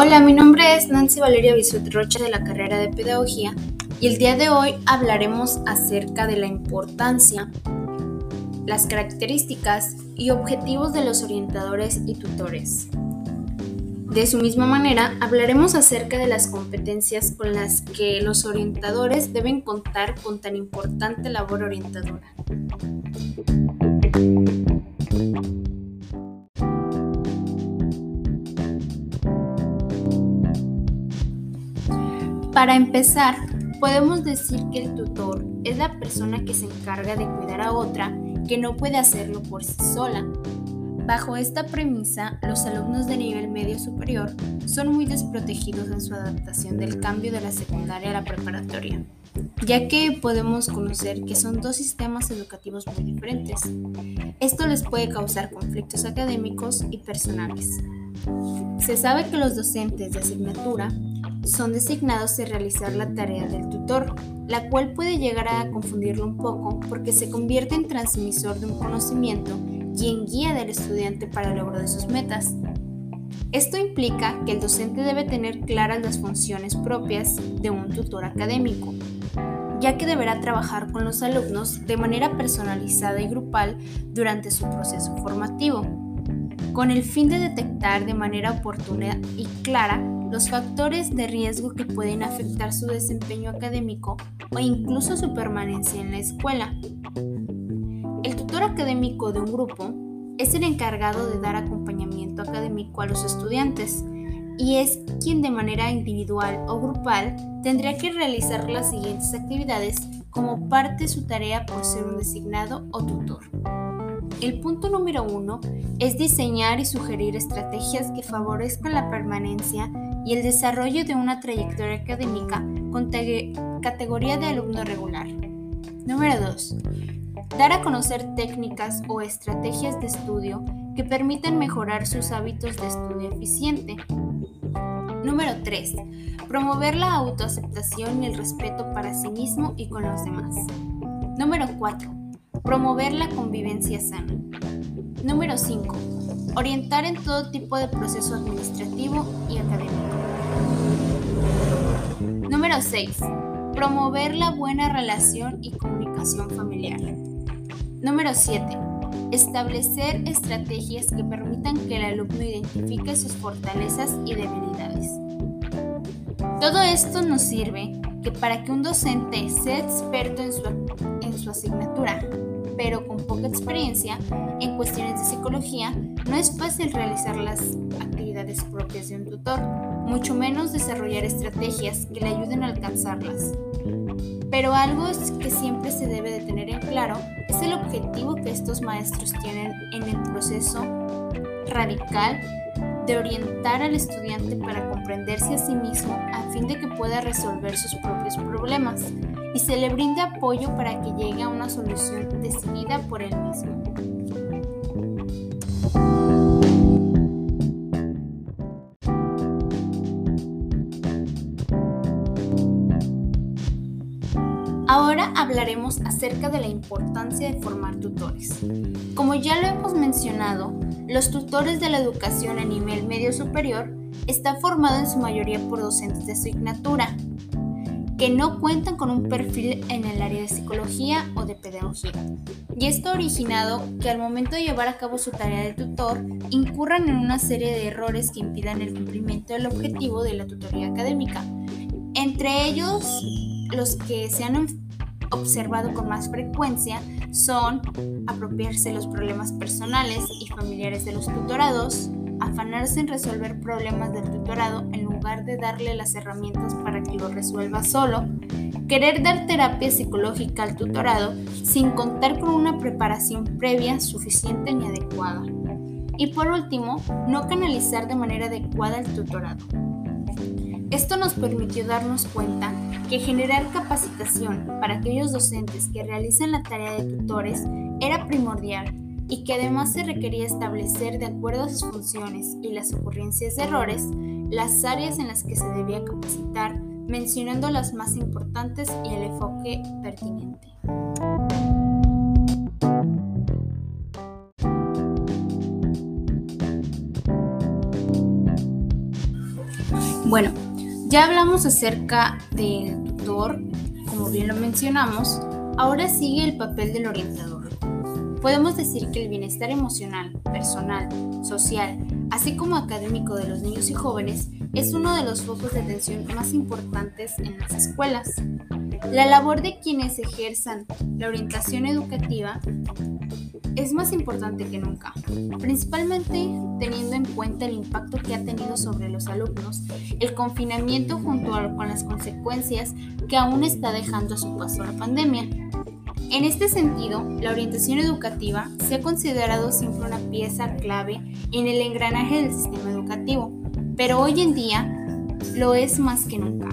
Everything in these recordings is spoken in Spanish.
Hola, mi nombre es Nancy Valeria Bisut Rocha de la carrera de Pedagogía y el día de hoy hablaremos acerca de la importancia, las características y objetivos de los orientadores y tutores. De su misma manera, hablaremos acerca de las competencias con las que los orientadores deben contar con tan importante labor orientadora. Para empezar, podemos decir que el tutor es la persona que se encarga de cuidar a otra que no puede hacerlo por sí sola. Bajo esta premisa, los alumnos de nivel medio superior son muy desprotegidos en su adaptación del cambio de la secundaria a la preparatoria, ya que podemos conocer que son dos sistemas educativos muy diferentes. Esto les puede causar conflictos académicos y personales. Se sabe que los docentes de asignatura son designados a realizar la tarea del tutor, la cual puede llegar a confundirlo un poco porque se convierte en transmisor de un conocimiento y en guía del estudiante para el logro de sus metas. Esto implica que el docente debe tener claras las funciones propias de un tutor académico, ya que deberá trabajar con los alumnos de manera personalizada y grupal durante su proceso formativo, con el fin de detectar de manera oportuna y clara los factores de riesgo que pueden afectar su desempeño académico o incluso su permanencia en la escuela. El tutor académico de un grupo es el encargado de dar acompañamiento académico a los estudiantes y es quien de manera individual o grupal tendría que realizar las siguientes actividades como parte de su tarea por ser un designado o tutor. El punto número uno es diseñar y sugerir estrategias que favorezcan la permanencia y el desarrollo de una trayectoria académica con categoría de alumno regular. Número 2. Dar a conocer técnicas o estrategias de estudio que permitan mejorar sus hábitos de estudio eficiente. Número 3. Promover la autoaceptación y el respeto para sí mismo y con los demás. Número 4. Promover la convivencia sana. Número 5. Orientar en todo tipo de proceso administrativo y académico. Número 6. Promover la buena relación y comunicación familiar. Número 7. Establecer estrategias que permitan que el alumno identifique sus fortalezas y debilidades. Todo esto nos sirve que para que un docente sea experto en su, en su asignatura, pero con poca experiencia en cuestiones de psicología, no es fácil realizar las actividades propias de un tutor, mucho menos desarrollar estrategias que le ayuden a alcanzarlas. Pero algo que siempre se debe de tener en claro es el objetivo que estos maestros tienen en el proceso radical de orientar al estudiante para comprenderse a sí mismo a fin de que pueda resolver sus propios problemas y se le brinde apoyo para que llegue a una solución decidida por él mismo. Hablaremos acerca de la importancia de formar tutores. Como ya lo hemos mencionado, los tutores de la educación a nivel medio superior están formados en su mayoría por docentes de asignatura, que no cuentan con un perfil en el área de psicología o de pedagogía. Y esto ha originado que al momento de llevar a cabo su tarea de tutor incurran en una serie de errores que impidan el cumplimiento del objetivo de la tutoría académica. Entre ellos, los que se han observado con más frecuencia son apropiarse los problemas personales y familiares de los tutorados, afanarse en resolver problemas del tutorado en lugar de darle las herramientas para que lo resuelva solo, querer dar terapia psicológica al tutorado sin contar con una preparación previa suficiente ni adecuada. Y por último, no canalizar de manera adecuada el tutorado. Esto nos permitió darnos cuenta que generar capacitación para aquellos docentes que realizan la tarea de tutores era primordial y que además se requería establecer de acuerdo a sus funciones y las ocurrencias de errores las áreas en las que se debía capacitar, mencionando las más importantes y el enfoque pertinente. Bueno, ya hablamos acerca del tutor, como bien lo mencionamos, ahora sigue el papel del orientador. Podemos decir que el bienestar emocional, personal, social, así como académico de los niños y jóvenes es uno de los focos de atención más importantes en las escuelas. La labor de quienes ejerzan la orientación educativa es más importante que nunca, principalmente teniendo en cuenta el impacto que ha tenido sobre los alumnos el confinamiento junto con las consecuencias que aún está dejando a su paso la pandemia. En este sentido, la orientación educativa se ha considerado siempre una pieza clave en el engranaje del sistema educativo, pero hoy en día lo es más que nunca.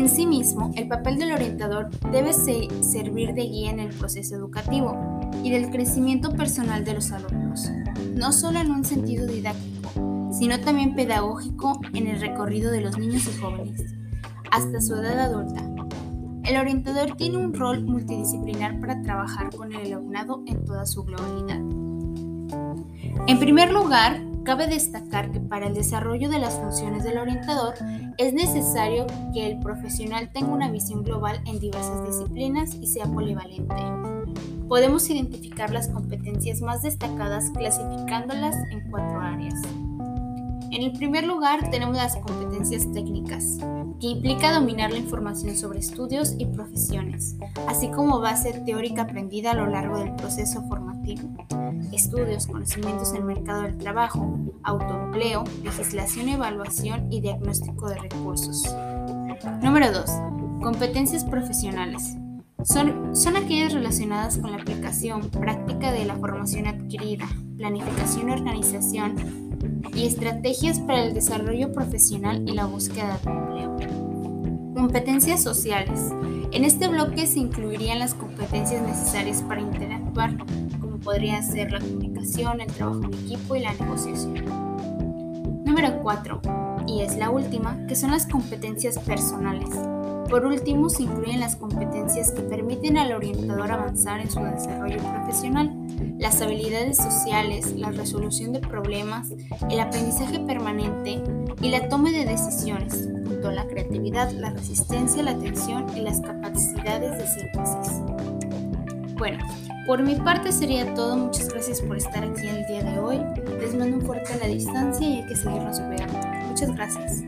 En sí mismo, el papel del orientador debe servir de guía en el proceso educativo y del crecimiento personal de los alumnos, no solo en un sentido didáctico, sino también pedagógico en el recorrido de los niños y jóvenes, hasta su edad adulta. El orientador tiene un rol multidisciplinar para trabajar con el alumnado en toda su globalidad. En primer lugar, Cabe destacar que para el desarrollo de las funciones del orientador es necesario que el profesional tenga una visión global en diversas disciplinas y sea polivalente. Podemos identificar las competencias más destacadas clasificándolas en cuatro áreas. En el primer lugar tenemos las competencias técnicas, que implica dominar la información sobre estudios y profesiones, así como base teórica aprendida a lo largo del proceso formativo. Estudios, conocimientos en el mercado del trabajo, autoempleo, legislación, evaluación y diagnóstico de recursos. Número 2. Competencias profesionales. Son, son, aquellas relacionadas con la aplicación práctica de la formación adquirida, planificación y organización y estrategias para el desarrollo profesional y la búsqueda de empleo. Competencias sociales. En este bloque se incluirían las competencias necesarias para interactuar, podrían ser la comunicación, el trabajo en equipo y la negociación. Número 4, y es la última, que son las competencias personales. Por último, se incluyen las competencias que permiten al orientador avanzar en su desarrollo profesional, las habilidades sociales, la resolución de problemas, el aprendizaje permanente y la toma de decisiones, junto a la creatividad, la resistencia, la atención y las capacidades de síntesis. Bueno, por mi parte sería todo. Muchas gracias por estar aquí el día de hoy. Les mando un fuerte a la distancia y hay que seguirnos cuidando. Muchas gracias.